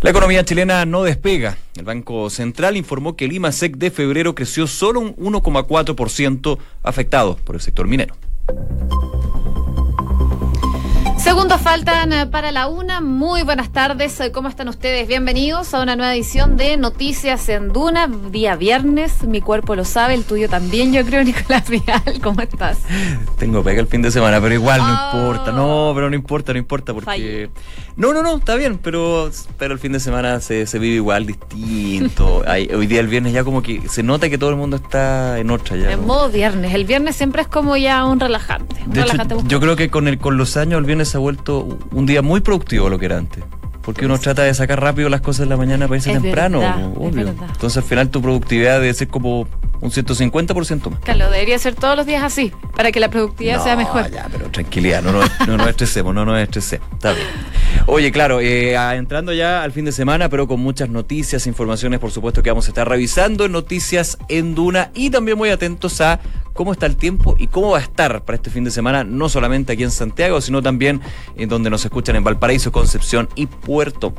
La economía chilena no despega. El Banco Central informó que el IMASEC de febrero creció solo un 1,4% afectado por el sector minero. Segundos faltan eh, para la una. Muy buenas tardes. Eh, ¿Cómo están ustedes? Bienvenidos a una nueva edición de Noticias en Duna, día viernes. Mi cuerpo lo sabe, el tuyo también, yo creo, Nicolás Vial. ¿Cómo estás? Tengo pega el fin de semana, pero igual no importa. No, pero no importa, no importa, porque. No, no, no, está bien, pero, pero el fin de semana se, se vive igual, distinto. hoy día, el viernes, ya como que se nota que todo el mundo está en otra ya. En modo viernes. El viernes siempre es como ya un relajante. yo creo que con, el, con los años el viernes se ha vuelto un día muy productivo lo que era antes. Porque uno trata de sacar rápido las cosas de la mañana para irse temprano, obvio. Entonces al final tu productividad debe ser como un 150% más. Claro, debería ser todos los días así, para que la productividad sea mejor. Ya, pero tranquilidad, no, no, nos estresemos, no nos estresemos. Está bien. Oye, claro, eh, entrando ya al fin de semana, pero con muchas noticias, informaciones, por supuesto, que vamos a estar revisando Noticias en Duna y también muy atentos a cómo está el tiempo y cómo va a estar para este fin de semana, no solamente aquí en Santiago, sino también en donde nos escuchan en Valparaíso, Concepción y Puerto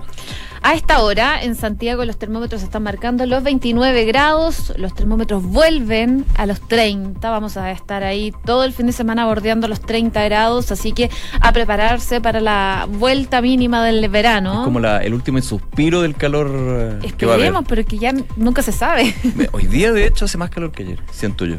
A esta hora en Santiago los termómetros están marcando los 29 grados, los termómetros vuelven a los 30, vamos a estar ahí todo el fin de semana bordeando los 30 grados, así que a prepararse para la vuelta mínima del verano. Es como el último suspiro del calor. Eh, Esperemos, pero que ya nunca se sabe. Hoy día de hecho hace más calor que ayer, siento yo.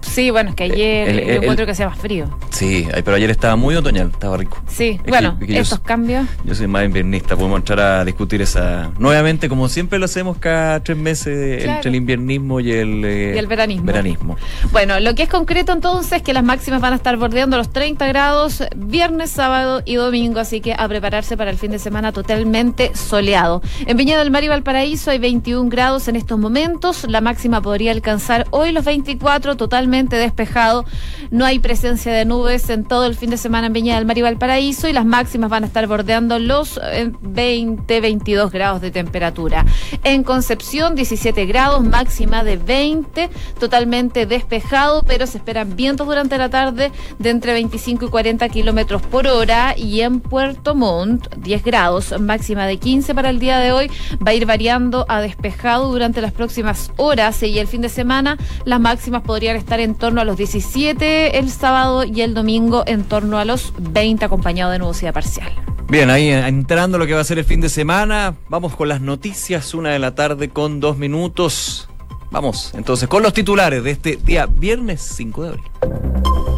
Sí, bueno, es que ayer el, encuentro que hacía más frío. Sí, pero ayer estaba muy otoñal, estaba rico. Sí, bueno, estos cambios. Yo soy más inviernista, podemos entrar a discutir esa. Nuevamente, como siempre lo hacemos cada tres meses, entre el inviernismo y el, eh, y el veranismo. veranismo. Bueno, lo que es concreto entonces es que las máximas van a estar bordeando los 30 grados viernes, sábado y domingo, así que a prepararse para el fin de semana totalmente soleado. En Viña del Mar y Valparaíso hay 21 grados en estos momentos, la máxima podría alcanzar hoy los 24 totalmente despejado. No hay presencia de nubes en todo el fin de semana en Viña del Mar y Valparaíso y las máximas van a estar bordeando los 20, eh, 22 grados de temperatura. En Concepción, 17 grados, máxima de 20, totalmente despejado, pero se esperan vientos durante la tarde de entre 25 y 40 kilómetros por hora. Y en Puerto Montt, 10 grados, máxima de 15 para el día de hoy. Va a ir variando a despejado durante las próximas horas y el fin de semana las máximas podrían estar en torno a los 17 el sábado y el domingo en torno a los 20 acompañado de nubosidad parcial. Bien, ahí entrando lo que va a ser el fin de semana, vamos con las noticias, una de la tarde con dos minutos. Vamos entonces con los titulares de este día, viernes 5 de abril.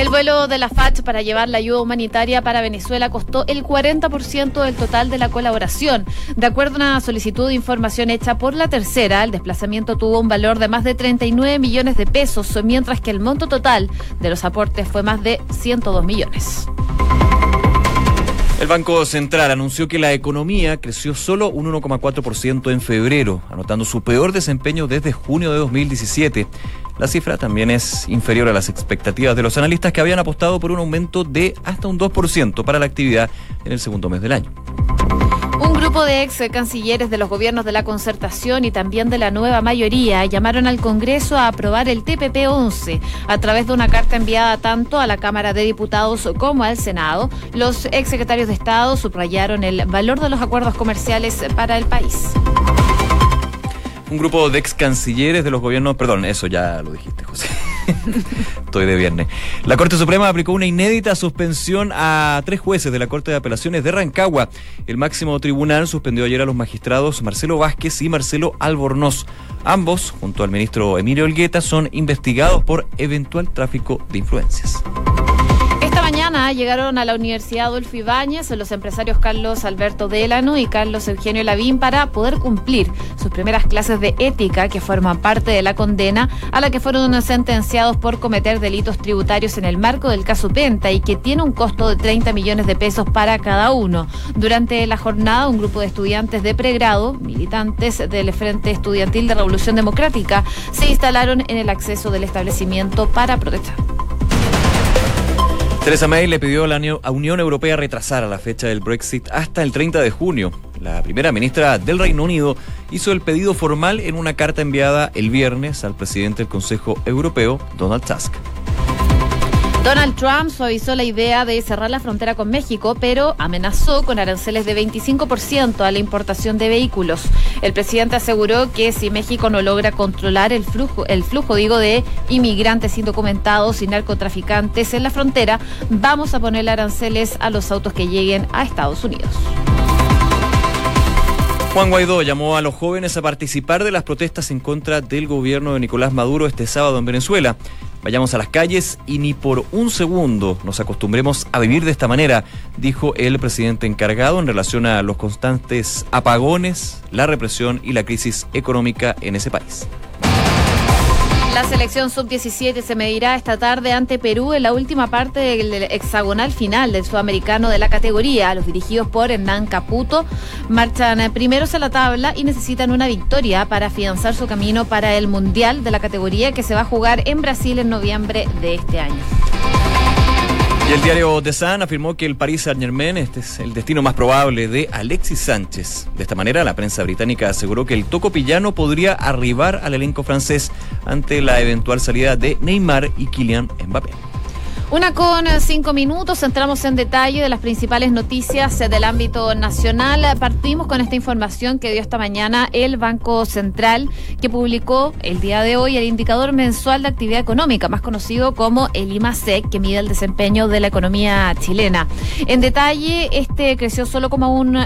El vuelo de la FACH para llevar la ayuda humanitaria para Venezuela costó el 40% del total de la colaboración. De acuerdo a una solicitud de información hecha por la tercera, el desplazamiento tuvo un valor de más de 39 millones de pesos, mientras que el monto total de los aportes fue más de 102 millones. El Banco Central anunció que la economía creció solo un 1,4% en febrero, anotando su peor desempeño desde junio de 2017. La cifra también es inferior a las expectativas de los analistas que habían apostado por un aumento de hasta un 2% para la actividad en el segundo mes del año. Un grupo de ex cancilleres de los gobiernos de la concertación y también de la nueva mayoría llamaron al Congreso a aprobar el TPP-11 a través de una carta enviada tanto a la Cámara de Diputados como al Senado. Los ex secretarios de Estado subrayaron el valor de los acuerdos comerciales para el país. Un grupo de ex cancilleres de los gobiernos, perdón, eso ya lo dijiste, José. Estoy de viernes. La Corte Suprema aplicó una inédita suspensión a tres jueces de la Corte de Apelaciones de Rancagua. El máximo tribunal suspendió ayer a los magistrados Marcelo Vázquez y Marcelo Albornoz. Ambos, junto al ministro Emilio Olgueta, son investigados por eventual tráfico de influencias llegaron a la Universidad Adolfo Ibáñez los empresarios Carlos Alberto Delano y Carlos Eugenio Lavín para poder cumplir sus primeras clases de ética que forman parte de la condena a la que fueron sentenciados por cometer delitos tributarios en el marco del caso Penta y que tiene un costo de 30 millones de pesos para cada uno. Durante la jornada, un grupo de estudiantes de pregrado, militantes del Frente Estudiantil de Revolución Democrática, se instalaron en el acceso del establecimiento para protestar. Theresa May le pidió a la Unión Europea retrasar la fecha del Brexit hasta el 30 de junio. La primera ministra del Reino Unido hizo el pedido formal en una carta enviada el viernes al presidente del Consejo Europeo, Donald Tusk. Donald Trump suavizó la idea de cerrar la frontera con México, pero amenazó con aranceles de 25% a la importación de vehículos. El presidente aseguró que si México no logra controlar el flujo, el flujo digo, de inmigrantes indocumentados y narcotraficantes en la frontera, vamos a poner aranceles a los autos que lleguen a Estados Unidos. Juan Guaidó llamó a los jóvenes a participar de las protestas en contra del gobierno de Nicolás Maduro este sábado en Venezuela. Vayamos a las calles y ni por un segundo nos acostumbremos a vivir de esta manera, dijo el presidente encargado en relación a los constantes apagones, la represión y la crisis económica en ese país. La selección sub-17 se medirá esta tarde ante Perú en la última parte del hexagonal final del sudamericano de la categoría. Los dirigidos por Hernán Caputo marchan primeros a la tabla y necesitan una victoria para afianzar su camino para el Mundial de la categoría que se va a jugar en Brasil en noviembre de este año. Y el diario The Sun afirmó que el Paris Saint-Germain este es el destino más probable de Alexis Sánchez. De esta manera, la prensa británica aseguró que el tocopillano podría arribar al elenco francés ante la eventual salida de Neymar y Kylian Mbappé. Una con cinco minutos, entramos en detalle de las principales noticias del ámbito nacional. Partimos con esta información que dio esta mañana el Banco Central, que publicó el día de hoy el indicador mensual de actividad económica, más conocido como el IMASEC, que mide el desempeño de la economía chilena. En detalle, este creció solo como un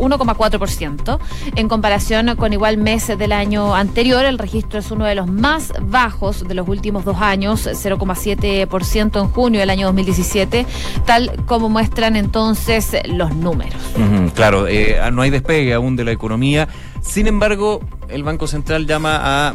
1,4%. En comparación con igual mes del año anterior, el registro es uno de los más bajos de los últimos dos años, 0,7% en junio del año 2017, tal como muestran entonces los números. claro, eh, no hay despegue aún de la economía. Sin embargo, el Banco Central llama a,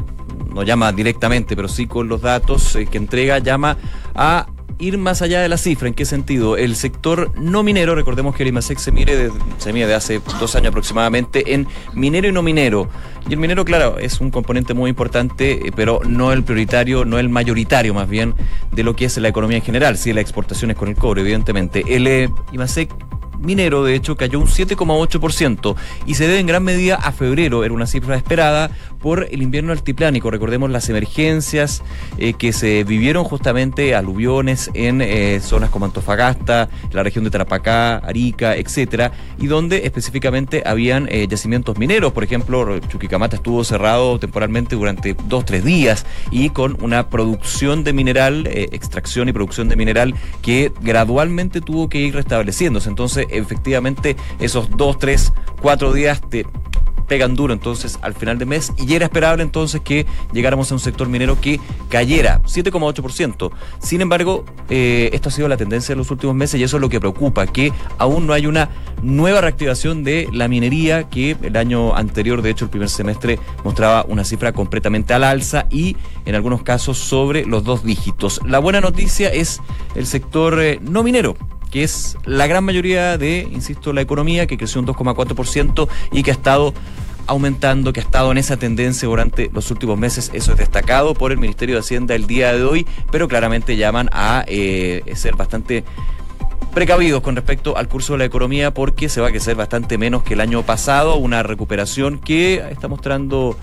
no llama directamente, pero sí con los datos eh, que entrega, llama a ir más allá de la cifra. ¿En qué sentido? El sector no minero, recordemos que el IMASEC se, mide de, mide de hace dos años aproximadamente en minero y no minero. Y el minero, claro, es un componente muy importante, eh, pero no el prioritario, no el mayoritario más bien de lo que es la economía en general. Sí, la exportación es con el cobre, evidentemente. El eh, IMASEC minero, de hecho, cayó un 7,8% y se debe en gran medida a febrero, era una cifra esperada por el invierno altiplánico. Recordemos las emergencias eh, que se vivieron justamente aluviones en eh, zonas como Antofagasta, la región de Tarapacá, Arica, etcétera, y donde específicamente habían eh, yacimientos mineros. Por ejemplo, Chuquicamata estuvo cerrado temporalmente durante dos, tres días y con una producción de mineral, extracción y producción de mineral que gradualmente tuvo que ir restableciéndose. Entonces, efectivamente, esos dos, tres, cuatro días te pegan duro entonces al final de mes y era esperable entonces que llegáramos a un sector minero que cayera 7,8%. Sin embargo, eh, esto ha sido la tendencia de los últimos meses y eso es lo que preocupa, que aún no hay una nueva reactivación de la minería que el año anterior, de hecho el primer semestre, mostraba una cifra completamente al alza y en algunos casos sobre los dos dígitos. La buena noticia es el sector eh, no minero que es la gran mayoría de, insisto, la economía, que creció un 2,4% y que ha estado aumentando, que ha estado en esa tendencia durante los últimos meses. Eso es destacado por el Ministerio de Hacienda el día de hoy, pero claramente llaman a eh, ser bastante precavidos con respecto al curso de la economía porque se va a crecer bastante menos que el año pasado, una recuperación que está mostrando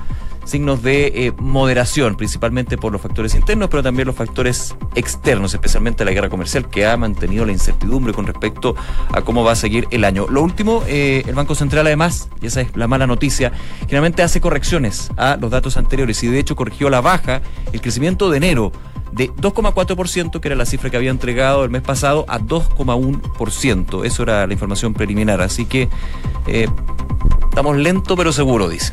signos de eh, moderación, principalmente por los factores internos, pero también los factores externos, especialmente la guerra comercial, que ha mantenido la incertidumbre con respecto a cómo va a seguir el año. Lo último, eh, el Banco Central además, y esa es la mala noticia, generalmente hace correcciones a los datos anteriores y de hecho corrigió la baja el crecimiento de enero de 2,4%, que era la cifra que había entregado el mes pasado, a 2,1%. Eso era la información preliminar. Así que eh, estamos lento pero seguro, dice.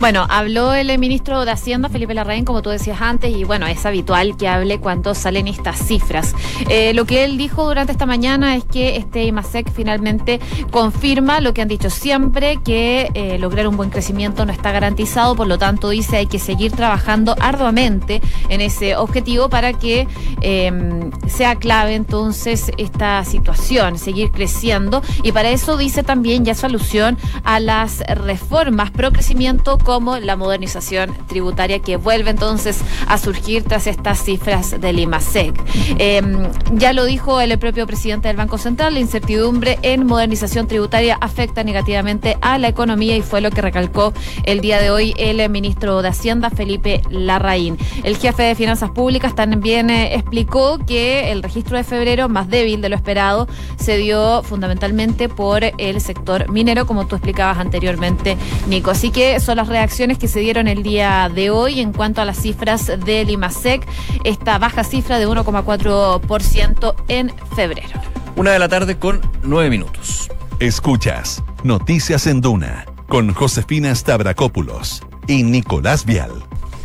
Bueno, habló el ministro de Hacienda, Felipe Larraín, como tú decías antes, y bueno, es habitual que hable cuando salen estas cifras. Eh, lo que él dijo durante esta mañana es que este IMASEC finalmente confirma lo que han dicho siempre, que eh, lograr un buen crecimiento no está garantizado, por lo tanto dice hay que seguir trabajando arduamente en ese objetivo para que em, sea clave entonces esta situación, seguir creciendo, y para eso dice también ya su alusión a las reformas pro crecimiento como la modernización tributaria que vuelve entonces a surgir tras estas cifras del IMASEC. Em, ya lo dijo el propio presidente del Banco Central, la incertidumbre en modernización tributaria afecta negativamente a la economía y fue lo que recalcó el día de hoy el ministro de Hacienda, Felipe Larraín. El jefe de Finanzas Públicas también eh, explicó que el registro de febrero, más débil de lo esperado, se dio fundamentalmente por el sector minero, como tú explicabas anteriormente, Nico. Así que son las reacciones que se dieron el día de hoy en cuanto a las cifras del IMASEC, esta baja cifra de 1,4% en febrero. Una de la tarde con nueve minutos. Escuchas Noticias en Duna con Josefina Stavrakopoulos y Nicolás Vial.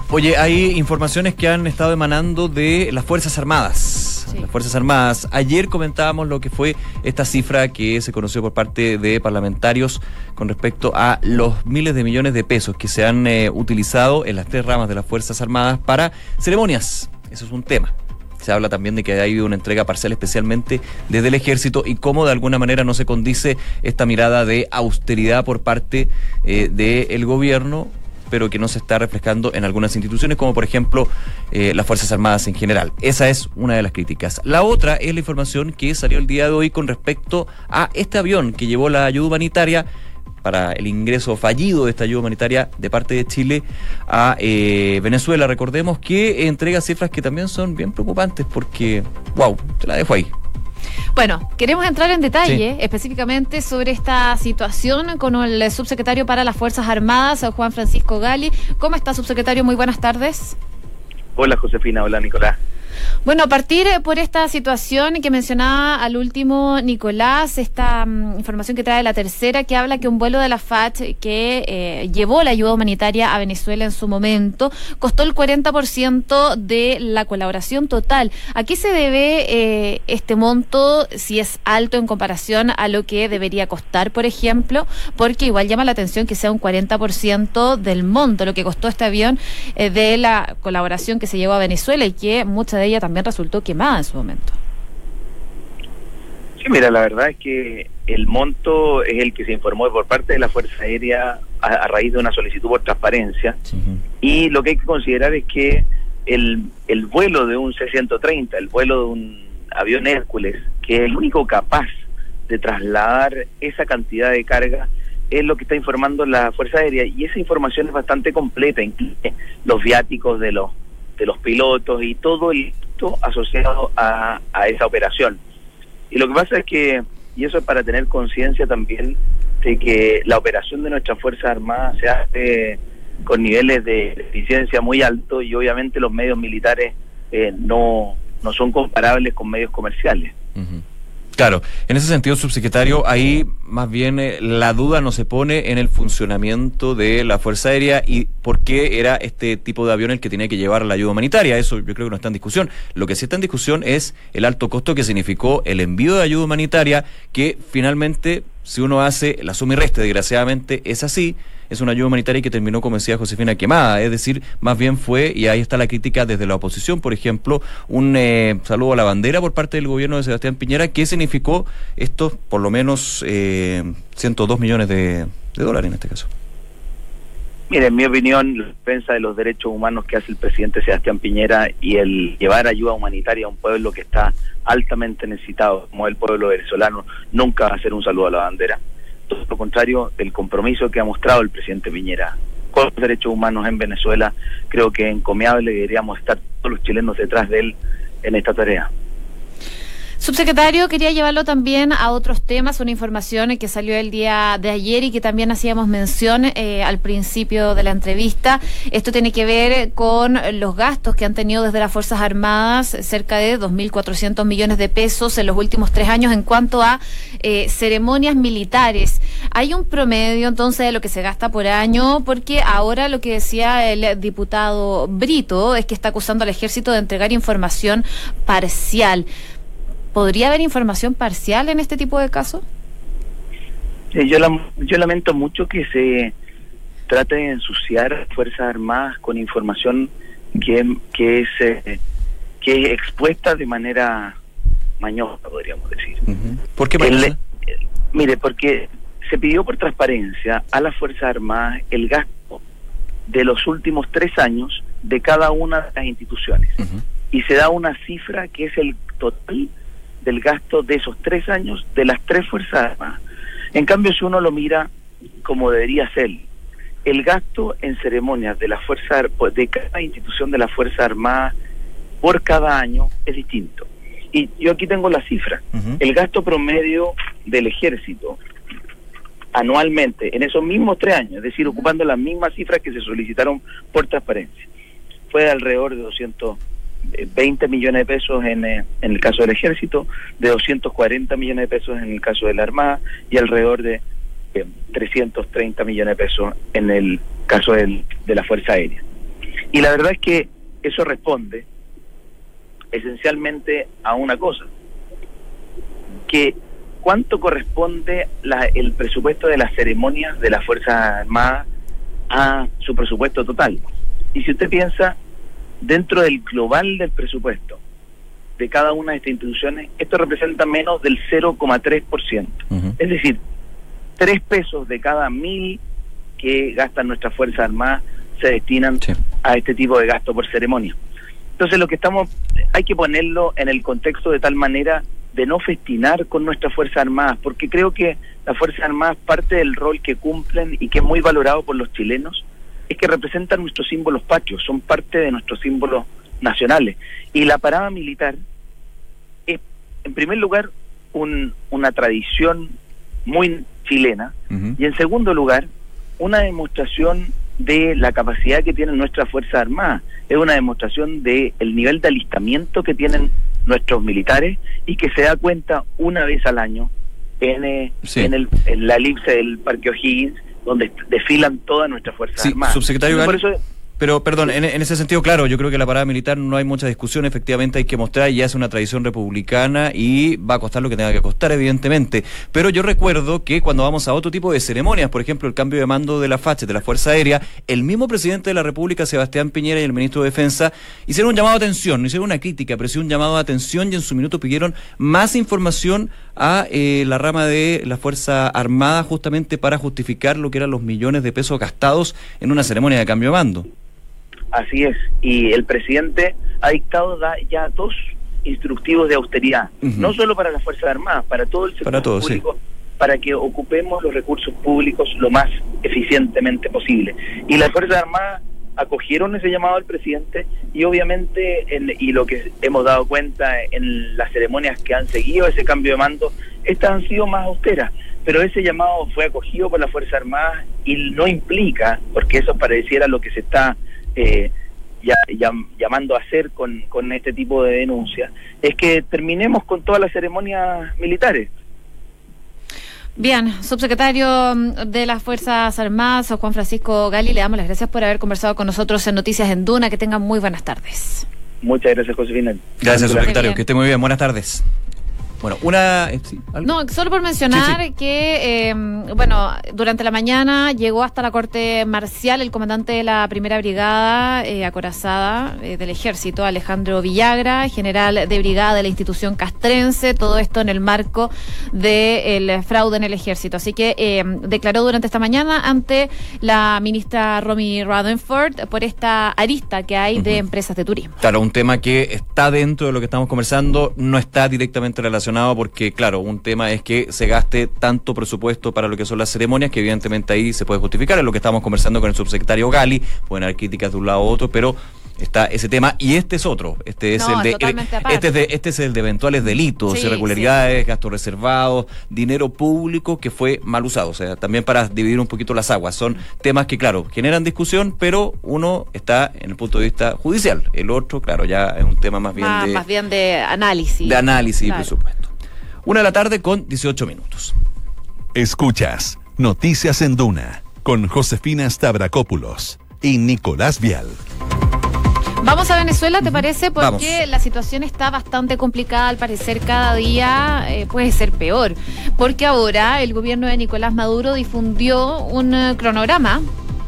Oye, hay informaciones que han estado emanando de las Fuerzas Armadas. Las Fuerzas Armadas. Ayer comentábamos lo que fue esta cifra que se conoció por parte de parlamentarios con respecto a los miles de millones de pesos que se han eh, utilizado en las tres ramas de las Fuerzas Armadas para ceremonias. Eso es un tema. Se habla también de que ha habido una entrega parcial especialmente desde el ejército y cómo de alguna manera no se condice esta mirada de austeridad por parte eh, del gobierno pero que no se está reflejando en algunas instituciones, como por ejemplo eh, las Fuerzas Armadas en general. Esa es una de las críticas. La otra es la información que salió el día de hoy con respecto a este avión que llevó la ayuda humanitaria para el ingreso fallido de esta ayuda humanitaria de parte de Chile a eh, Venezuela. Recordemos que entrega cifras que también son bien preocupantes porque, wow, te la dejo ahí. Bueno, queremos entrar en detalle específicamente sobre esta situación con el subsecretario para las Fuerzas Armadas, Juan Francisco Gali. ¿Cómo está, subsecretario? Muy buenas tardes. Hola, Josefina. Hola, Nicolás. Bueno, a partir eh, por esta situación que mencionaba al último Nicolás, esta mm, información que trae la tercera, que habla que un vuelo de la FAT que eh, llevó la ayuda humanitaria a Venezuela en su momento costó el 40% de la colaboración total. ¿A qué se debe eh, este monto, si es alto en comparación a lo que debería costar, por ejemplo? Porque igual llama la atención que sea un 40% del monto, lo que costó este avión de la colaboración que se llevó a Venezuela y que muchas de ella también resultó quemada en su momento. Sí, mira, la verdad es que el monto es el que se informó por parte de la Fuerza Aérea a, raíz de una solicitud por transparencia. Y lo que hay que considerar es que el, el vuelo de un C-130, el vuelo de un avión Hércules, que es el único capaz de trasladar esa cantidad de carga, es lo que está informando la Fuerza Aérea. Y esa información es bastante completa, incluye los viáticos de los de los pilotos y todo el asociado a, esa operación. Y lo que pasa es que, y eso es para tener conciencia también, de que la operación de nuestras Fuerzas Armadas se hace con niveles de eficiencia muy altos y obviamente los medios militares eh, no, no son comparables con medios comerciales. Claro, en ese sentido, subsecretario, ahí más bien eh, la duda no se pone en el funcionamiento de la Fuerza Aérea y por qué era este tipo de avión el que tenía que llevar la ayuda humanitaria. Eso yo creo que no está en discusión. Lo que sí está en discusión es el alto costo que significó el envío de ayuda humanitaria, que finalmente, si uno hace la suma y resta, desgraciadamente es así, es una ayuda humanitaria que terminó, como decía Josefina, quemada. Es decir, más bien fue, y ahí está la crítica desde la oposición, por ejemplo, un eh, saludo a la bandera por parte del gobierno de Sebastián Piñera, que significó estos, por lo menos, eh, 102 millones de, dólares en este caso. Mire, en mi opinión, la defensa de los derechos humanos que hace el presidente Sebastián Piñera y el llevar ayuda humanitaria a un pueblo que está altamente necesitado, como el pueblo venezolano, nunca va a ser un saludo a la bandera todo lo contrario, el compromiso que ha mostrado el presidente Piñera con los derechos humanos en Venezuela, creo que encomiable y deberíamos estar todos los chilenos detrás de él en esta tarea. Subsecretario, quería llevarlo también a otros temas, una información que salió el día de ayer y que también hacíamos mención eh, al principio de la entrevista. Esto tiene que ver con los gastos que han tenido desde las Fuerzas Armadas, cerca de 2.400 millones de pesos en los últimos tres años en cuanto a eh, ceremonias militares. Hay un promedio entonces de lo que se gasta por año, porque ahora lo que decía el diputado Brito es que está acusando al ejército de entregar información parcial. ¿Podría haber información parcial en este tipo de casos? yo, yo lamento mucho que se trate de ensuciar Fuerzas Armadas con información que, que es eh, que es expuesta de manera mañosa, podríamos decir. ¿Por qué Mire, porque se pidió por transparencia a las Fuerzas Armadas el gasto de los últimos tres años de cada una de las instituciones. Y se da una cifra que es el total del gasto de esos tres años de las tres Fuerzas Armadas. En cambio, si uno lo mira como debería ser, el gasto en ceremonias de la Fuerza de cada institución de la Fuerza Armada por cada año es distinto. Y yo aquí tengo la cifra. El gasto promedio del ejército anualmente en esos mismos tres años, es decir, ocupando las mismas cifras que se solicitaron por transparencia, fue de alrededor de 220 millones de pesos en, eh, en el caso del ejército, de 240 millones de pesos en el caso de la Armada y alrededor de 330 millones de pesos en el caso del, de la Fuerza Aérea. Y la verdad es que eso responde esencialmente a una cosa, que cuánto corresponde la, el presupuesto de las ceremonias de las Fuerzas Armadas a su presupuesto total. Y si usted piensa, dentro del global del presupuesto de cada una de estas instituciones, esto representa menos del 0,3%. Es decir, tres pesos de cada mil que gastan nuestras Fuerzas Armadas se destinan a este tipo de gasto por ceremonia. Entonces lo que estamos, hay que ponerlo en el contexto de tal manera de no festinar con nuestras Fuerzas Armadas, porque creo que las Fuerzas Armadas, parte del rol que cumplen y que es muy valorado por los chilenos, es que representan nuestros símbolos patrios, son parte de nuestros símbolos nacionales. Y la parada militar es, en primer lugar, un, una tradición muy chilena. Y en segundo lugar una demostración de la capacidad que tienen nuestras Fuerzas Armadas, es una demostración de el nivel de alistamiento que tienen nuestros militares y que se da cuenta una vez al año en, eh, en, el, en la elipse del Parque O'Higgins, donde desfilan todas nuestras Fuerzas Armadas. Subsecretario pero, perdón, en, ese sentido, claro, yo creo que la parada militar no hay mucha discusión, efectivamente hay que mostrar, ya es una tradición republicana y va a costar lo que tenga que costar, evidentemente. Pero yo recuerdo que cuando vamos a otro tipo de ceremonias, por ejemplo, el cambio de mando de la FACHE, de la Fuerza Aérea, el mismo presidente de la República, Sebastián Piñera, y el ministro de Defensa hicieron un llamado de atención, no hicieron una crítica, pero sí un llamado de atención y en su minuto pidieron más información a eh, la rama de la Fuerza Armada justamente para justificar lo que eran los millones de pesos gastados en una ceremonia de cambio de mando. Así es, y el presidente ha dictado ya dos instructivos de austeridad, no solo para las Fuerzas Armadas, para todo el sector público, para que ocupemos los recursos públicos lo más eficientemente posible. Y las Fuerzas Armadas acogieron ese llamado al presidente y obviamente, y lo que hemos dado cuenta en las ceremonias que han seguido ese cambio de mando, estas han sido más austeras. Pero ese llamado fue acogido por las Fuerzas Armadas y no implica, porque eso pareciera lo que se está eh, ya, llamando a hacer con, con este tipo de denuncias, es que terminemos con todas las ceremonias militares. Bien, subsecretario de las Fuerzas Armadas, Juan Francisco Gali, le damos las gracias por haber conversado con nosotros en Noticias en Duna. Que tengan muy buenas tardes. Muchas gracias, Josefina. Gracias, subsecretario. Que esté muy bien. Buenas tardes. Bueno, una... Eh, no, solo por mencionar que, em, bueno, durante la mañana llegó hasta la Corte Marcial el comandante de la Primera Brigada eh, acorazada eh, del Ejército, Alejandro Villagra, general de brigada de la institución castrense, todo esto en el marco del fraude en el Ejército. Así que em, declaró durante esta mañana ante la ministra Romy Radenford por esta arista que hay de empresas de turismo. Claro, un tema que está dentro de lo que estamos conversando, no está directamente relacionado porque, claro, un tema es que se gaste tanto presupuesto para lo que son las ceremonias, que evidentemente ahí se puede justificar, es lo que estamos conversando con el subsecretario Gali, pueden haber críticas de un lado u otro, pero está ese tema y este es otro este es el de este es de este es el de eventuales delitos irregularidades gastos reservados dinero público que fue mal usado o sea también para dividir un poquito las aguas. Son temas que claro generan discusión pero uno está en el punto de vista judicial el otro claro ya es un tema más bien de más bien de análisis. de análisis y presupuesto una de la tarde con 18 minutos escuchas Noticias en Duna con Josefina Stavrakopoulos y Nicolás Vial Vamos a Venezuela, ¿te parece? Porque la situación está bastante complicada, al parecer cada día eh, puede ser peor. Porque ahora el gobierno de Nicolás Maduro difundió un eh, cronograma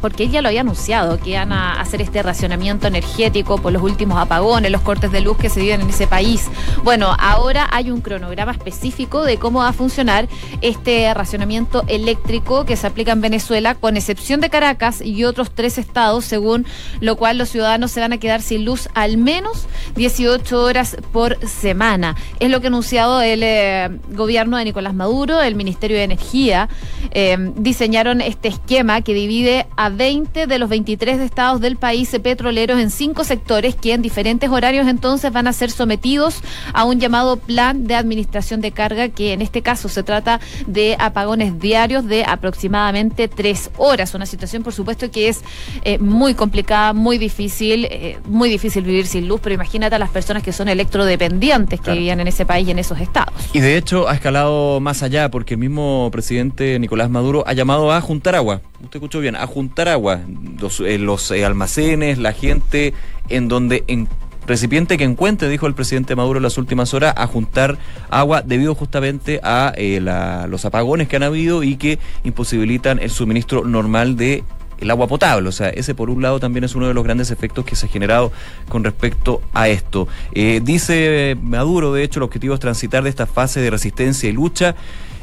porque ella lo había anunciado, que iban a hacer este racionamiento energético por los últimos apagones, los cortes de luz que se viven en ese país. Bueno, ahora hay un cronograma específico de cómo va a funcionar este racionamiento eléctrico que se aplica en Venezuela, con excepción de Caracas y otros tres estados, según lo cual los ciudadanos se van a quedar sin luz al menos 18 horas por semana. Es lo que ha anunciado el eh, gobierno de Nicolás Maduro, el Ministerio de Energía. Eh, diseñaron este esquema que divide a 20 de los 23 estados del país petroleros en cinco sectores que en diferentes horarios entonces van a ser sometidos a un llamado plan de administración de carga que en este caso se trata de apagones diarios de aproximadamente tres horas. Una situación, por supuesto, que es eh, muy complicada, muy difícil, eh, muy difícil vivir sin luz, pero imagínate a las personas que son electrodependientes que vivían en ese país y en esos estados. Y de hecho ha escalado más allá porque el mismo presidente Nicolás Maduro ha llamado a juntar agua. Usted escuchó bien, a juntar agua. Los, eh, los almacenes, la gente, en donde en recipiente que encuentre, dijo el presidente Maduro en las últimas horas, a juntar agua debido justamente a eh, los apagones que han habido y que imposibilitan el suministro normal de el agua potable. O sea, ese por un lado también es uno de los grandes efectos que se ha generado con respecto a esto. Eh, dice Maduro, de hecho, el objetivo es transitar de esta fase de resistencia y lucha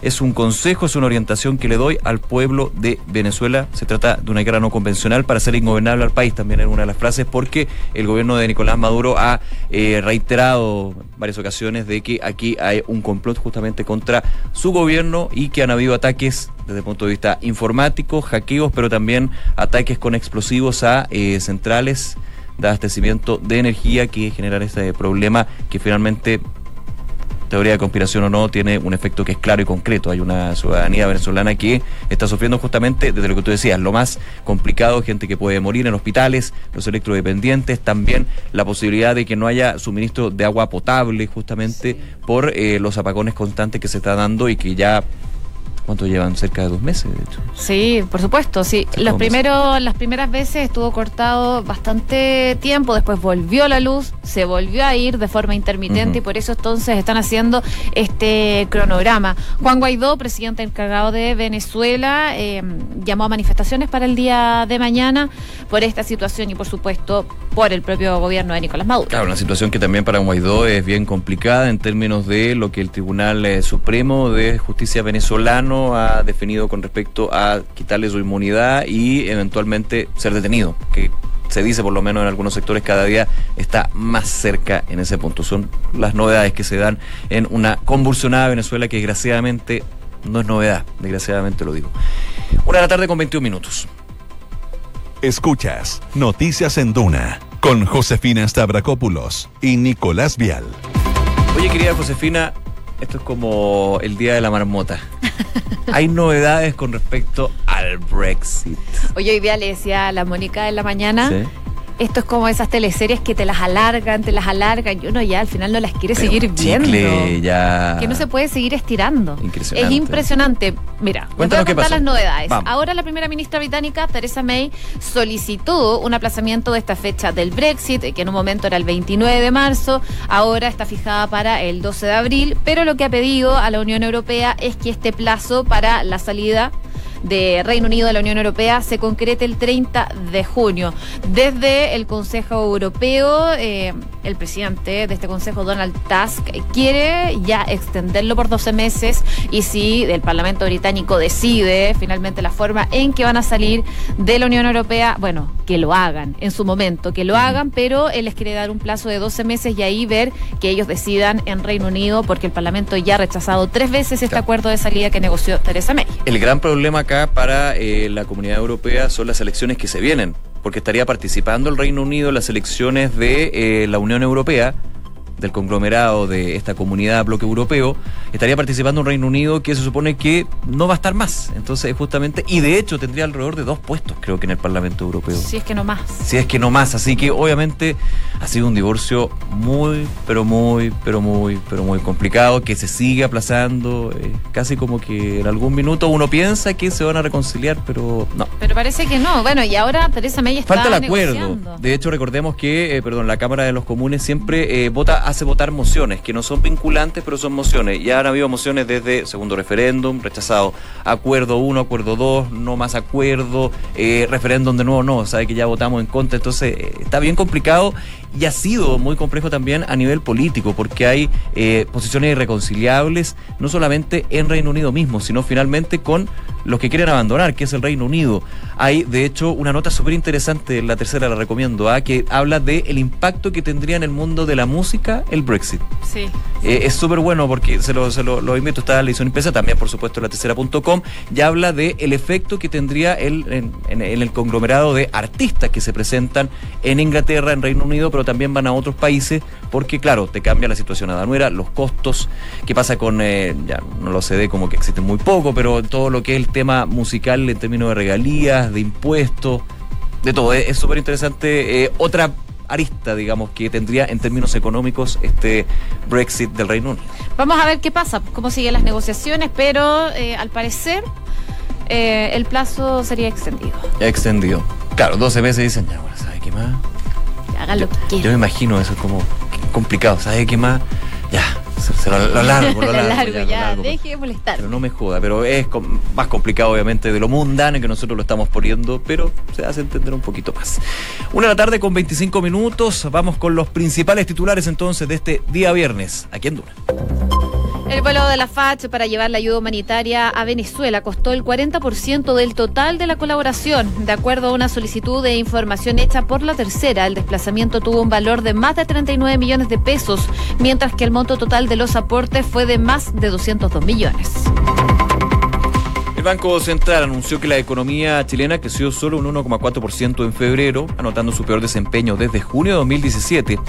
es un consejo, es una orientación que le doy al pueblo de Venezuela. Se trata de una guerra no convencional para hacer ingobernable al país, también en una de las frases, porque el gobierno de Nicolás Maduro ha eh, reiterado varias ocasiones de que aquí hay un complot justamente contra su gobierno y que han habido ataques desde el punto de vista informático, hackeos, pero también ataques con explosivos a eh, centrales de abastecimiento de energía que generan este problema que finalmente teoría de conspiración o no, tiene un efecto que es claro y concreto. Hay una ciudadanía venezolana que está sufriendo justamente, desde lo que tú decías, lo más complicado, gente que puede morir en hospitales, los electrodependientes, también la posibilidad de que no haya suministro de agua potable justamente por eh, los apagones constantes que se está dando y que ya ¿Cuánto llevan? Cerca de dos meses, de hecho. Sí, por supuesto, sí. Los primeros, las primeras veces estuvo cortado bastante tiempo, después volvió la luz, se volvió a ir de forma intermitente y por eso entonces están haciendo este cronograma. Juan Guaidó, presidente encargado de Venezuela, eh, llamó a manifestaciones para el día de mañana por esta situación y por supuesto por el propio gobierno de Nicolás Maduro. Claro, una situación que también para Guaidó es bien complicada en términos de lo que el Tribunal eh, Supremo de Justicia venezolano ha definido con respecto a quitarle su inmunidad y eventualmente ser detenido, que se dice por lo menos en algunos sectores cada día está más cerca en ese punto. Son las novedades que se dan en una convulsionada Venezuela que desgraciadamente no es novedad, desgraciadamente lo digo. Una de la tarde con 21 minutos. Escuchas Noticias en Duna con Josefina Stavrakopoulos y Nicolás Vial. Oye, querida Josefina, esto es como el día de la marmota. Hay novedades con respecto al Brexit. Oye, hoy día le decía a la Mónica en la mañana esto es como esas teleseries que te las alargan, te las alargan y uno ya al final no las quiere seguir viendo. Ya... Que no se puede seguir estirando. Es impresionante. Mira, voy a contar las novedades. Ahora la primera ministra británica, Theresa May, solicitó un aplazamiento de esta fecha del Brexit, que en un momento era el 29 de marzo, ahora está fijada para el 12 de abril, pero lo que ha pedido a la Unión Europea es que este plazo para la salida de Reino Unido de la Unión Europea se concrete el 30 de junio. Desde el Consejo Europeo, eh, el presidente de este Consejo, Donald Tusk, quiere ya extenderlo por 12 meses y si el Parlamento británico decide finalmente la forma en que van a salir de la Unión Europea, bueno, que lo hagan en su momento, que lo hagan, pero él les quiere dar un plazo de 12 meses y ahí ver que ellos decidan en Reino Unido porque el Parlamento ya ha rechazado tres veces este acuerdo de salida que negoció Theresa May. El gran problema acá para eh, la comunidad europea son las elecciones que se vienen, porque estaría participando el Reino Unido en las elecciones de eh, la Unión Europea del conglomerado de esta comunidad bloque europeo, estaría participando un Reino Unido que se supone que no va a estar más. Entonces, justamente, y de hecho tendría alrededor de dos puestos, creo que en el Parlamento Europeo. Si es que no más. Si es que no más. Así que obviamente ha sido un divorcio muy, pero muy, pero muy, pero muy complicado, que se sigue aplazando, eh, casi como que en algún minuto uno piensa que se van a reconciliar, pero no. Pero parece que no. Bueno, y ahora Teresa May está Falta el acuerdo. De hecho, recordemos que, eh, perdón, la Cámara de los Comunes siempre eh, vota a hace votar mociones que no son vinculantes, pero son mociones. Ya han habido mociones desde segundo referéndum, rechazado acuerdo 1, acuerdo 2, no más acuerdo, eh, referéndum de nuevo no, sabe que ya votamos en contra, entonces eh, está bien complicado y ha sido muy complejo también a nivel político, porque hay eh, posiciones irreconciliables, no solamente en Reino Unido mismo, sino finalmente con los que quieren abandonar, que es el Reino Unido. Hay, de hecho, una nota súper interesante, la tercera la recomiendo, ¿ah? que habla del el impacto que tendría en el mundo de la música el Brexit. Sí. Eh, es súper bueno porque se lo, se lo, lo invito, está la edición impresa, también por supuesto la tercera.com, y habla del el efecto que tendría el, en, en, en el conglomerado de artistas que se presentan en Inglaterra, en Reino Unido, pero también van a otros países, porque claro, te cambia la situación a Danuera, los costos, qué pasa con, eh, ya no lo sé de como que existen muy poco, pero todo lo que es el tema musical en términos de regalías, de impuestos, de todo, es súper interesante. Eh, otra arista, digamos, que tendría en términos económicos este Brexit del Reino Unido. Vamos a ver qué pasa, cómo siguen las negociaciones, pero eh, al parecer eh, el plazo sería extendido. Extendido. Claro, 12 meses dicen, ya, bueno, ¿sabe qué más? Hagan lo que Yo quieran. me imagino eso como complicado, ¿sabe qué más? Ya, se, se lo, lo largo, lo largo, largo, ya, lo ya, largo. deje de molestar. Pero no me joda, pero es com- más complicado obviamente de lo mundano que nosotros lo estamos poniendo, pero se hace entender un poquito más. Una de la tarde con 25 minutos, vamos con los principales titulares entonces de este día viernes, aquí en Duna. El vuelo de la FACH para llevar la ayuda humanitaria a Venezuela costó el 40% del total de la colaboración. De acuerdo a una solicitud de información hecha por la tercera, el desplazamiento tuvo un valor de más de 39 millones de pesos, mientras que el monto total de los aportes fue de más de 202 millones. El Banco Central anunció que la economía chilena creció solo un 1,4% en febrero, anotando su peor desempeño desde junio de 2017.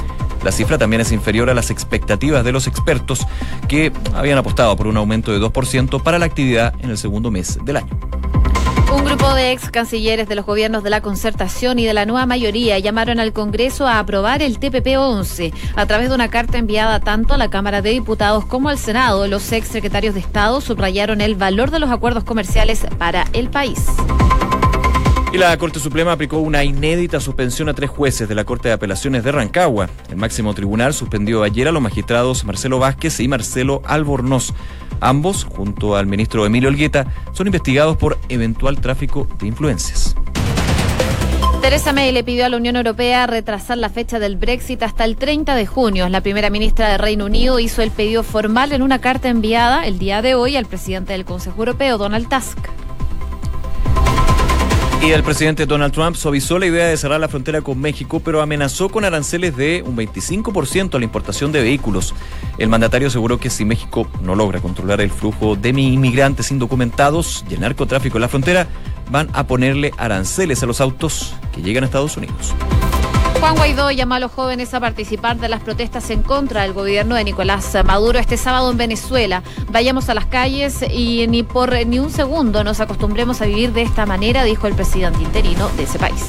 La cifra también es inferior a las expectativas de los expertos que habían apostado por un aumento de 2% para la actividad en el segundo mes del año. Un grupo de ex cancilleres de los gobiernos de la concertación y de la nueva mayoría llamaron al Congreso a aprobar el TPP-11. A través de una carta enviada tanto a la Cámara de Diputados como al Senado, los ex secretarios de Estado subrayaron el valor de los acuerdos comerciales para el país. Y la Corte Suprema aplicó una inédita suspensión a tres jueces de la Corte de Apelaciones de Rancagua. El máximo tribunal suspendió ayer a los magistrados Marcelo Vázquez y Marcelo Albornoz. Ambos, junto al ministro Emilio Olgueta, son investigados por eventual tráfico de influencias. Teresa May le pidió a la Unión Europea retrasar la fecha del Brexit hasta el 30 de junio. La primera ministra de Reino Unido hizo el pedido formal en una carta enviada el día de hoy al presidente del Consejo Europeo, Donald Tusk. Y el presidente Donald Trump suavizó la idea de cerrar la frontera con México, pero amenazó con aranceles de un 25% a la importación de vehículos. El mandatario aseguró que si México no logra controlar el flujo de inmigrantes indocumentados y el narcotráfico en la frontera, van a ponerle aranceles a los autos que llegan a Estados Unidos. Juan Guaidó llamó a los jóvenes a participar de las protestas en contra del gobierno de Nicolás Maduro este sábado en Venezuela. Vayamos a las calles y ni por ni un segundo nos acostumbremos a vivir de esta manera, dijo el presidente interino de ese país.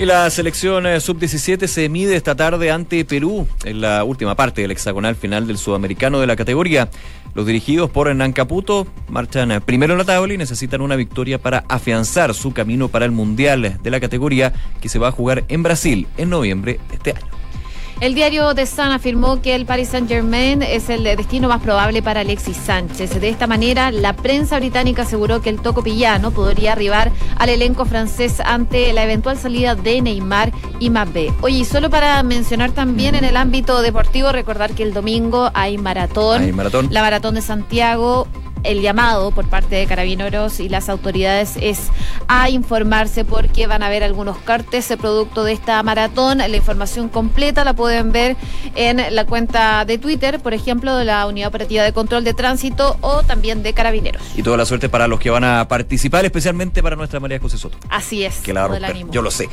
Y la selección eh, sub-17 se mide esta tarde ante Perú en la última parte del hexagonal final del sudamericano de la categoría. Los dirigidos por Hernán Caputo marchan eh, primero en la tabla y necesitan una victoria para afianzar su camino para el Mundial de la categoría que se va a jugar en Brasil en noviembre de este año. El diario The Sun afirmó que el Paris Saint-Germain es el destino más probable para Alexis Sánchez. De esta manera, la prensa británica aseguró que el toco pillano podría arribar al elenco francés ante la eventual salida de Neymar y Mbappé. Oye, y solo para mencionar también en el ámbito deportivo, recordar que el domingo hay maratón. Hay maratón. La maratón de Santiago el llamado por parte de carabineros y las autoridades es a informarse porque van a haber algunos cartes de producto de esta maratón. La información completa la pueden ver en la cuenta de Twitter, por ejemplo, de la Unidad Operativa de Control de Tránsito o también de carabineros. Y toda la suerte para los que van a participar, especialmente para nuestra María José Soto. Así es. Que la va a romper. Yo lo sé.